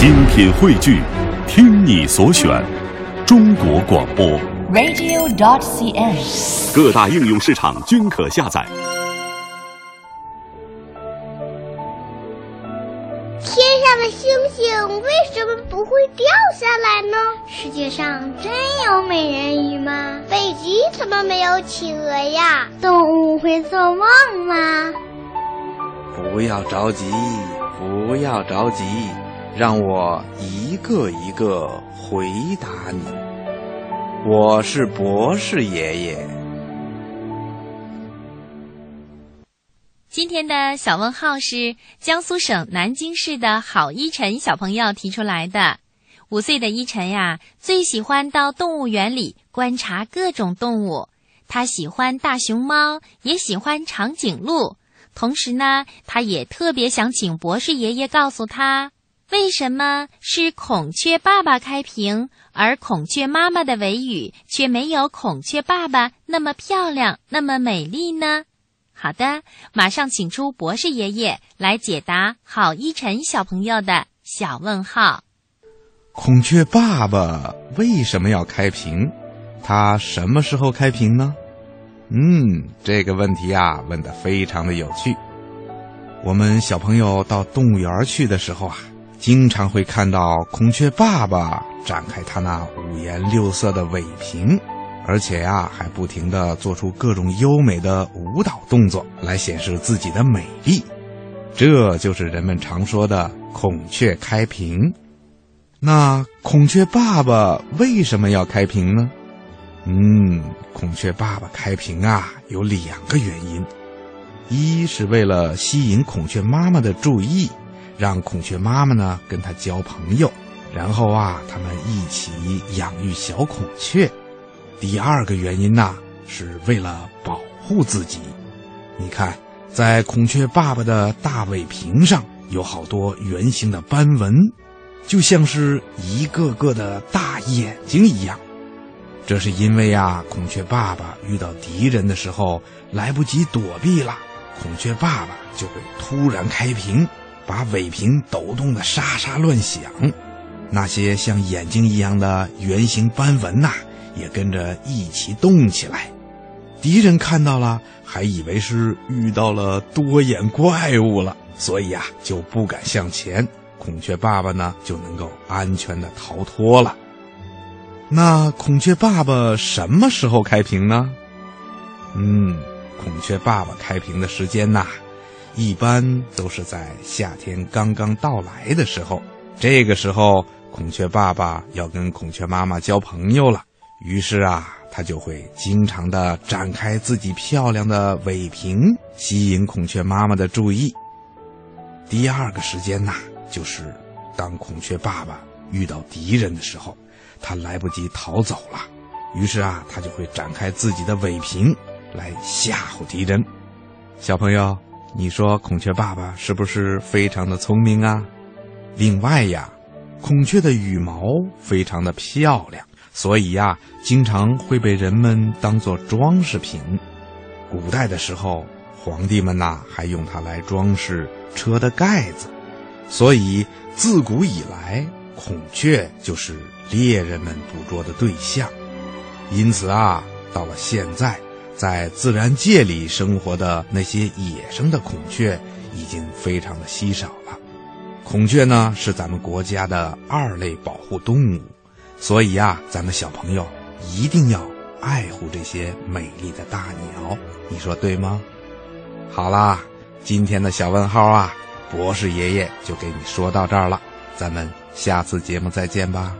精品汇聚，听你所选，中国广播。radio.dot.cn，。各大应用市场均可下载。天上的星星为什么不会掉下来呢？世界上真有美人鱼吗？北极怎么没有企鹅呀？动物会做梦吗？不要着急，不要着急，让我一个一个回答你。我是博士爷爷。今天的小问号是江苏省南京市的郝一晨小朋友提出来的。五岁的依晨呀，最喜欢到动物园里观察各种动物。他喜欢大熊猫，也喜欢长颈鹿。同时呢，他也特别想请博士爷爷告诉他，为什么是孔雀爸爸开屏，而孔雀妈妈的尾羽却没有孔雀爸爸那么漂亮，那么美丽呢？好的，马上请出博士爷爷来解答郝一晨小朋友的小问号。孔雀爸爸为什么要开屏？它什么时候开屏呢？嗯，这个问题啊，问得非常的有趣。我们小朋友到动物园去的时候啊，经常会看到孔雀爸爸展开他那五颜六色的尾屏，而且呀、还不停地做出各种优美的舞蹈动作来显示自己的美丽。这就是人们常说的孔雀开屏。那孔雀爸爸为什么要开屏呢？嗯，孔雀爸爸开屏啊，有两个原因：一是为了吸引孔雀妈妈的注意，让孔雀妈妈呢跟它交朋友，然后啊，他们一起养育小孔雀；第二个原因呢、是为了保护自己。你看，在孔雀爸爸的大尾屏上有好多圆形的斑纹，就像是一个个的大眼睛一样。这是因为啊，孔雀爸爸遇到敌人的时候来不及躲避了，孔雀爸爸就会突然开屏，把尾屏抖动的沙沙乱响，那些像眼睛一样的圆形斑纹呐、也跟着一起动起来。敌人看到了，还以为是遇到了多眼怪物了，所以啊，就不敢向前。孔雀爸爸呢，就能够安全的逃脱了。那孔雀爸爸什么时候开屏呢？嗯，孔雀爸爸开屏的时间呐、一般都是在夏天刚刚到来的时候。这个时候，孔雀爸爸要跟孔雀妈妈交朋友了，于是啊，他就会经常的展开自己漂亮的尾屏，吸引孔雀妈妈的注意。第二个时间呐、就是当孔雀爸爸遇到敌人的时候，他来不及逃走了，于是啊，他就会展开自己的尾屏来吓唬敌人。小朋友，你说孔雀爸爸是不是非常的聪明啊？另外呀，孔雀的羽毛非常的漂亮，所以呀，经常会被人们当做装饰品。古代的时候，皇帝们呐还用它来装饰车的盖子，所以自古以来，孔雀就是猎人们捕捉的对象。因此啊，到了现在，在自然界里生活的那些野生的孔雀已经非常的稀少了。孔雀呢是咱们国家的二类保护动物，所以啊，咱们小朋友一定要爱护这些美丽的大鸟，你说对吗？好啦，今天的小问号啊，博士爷爷就给你说到这儿了，咱们下次节目再见吧。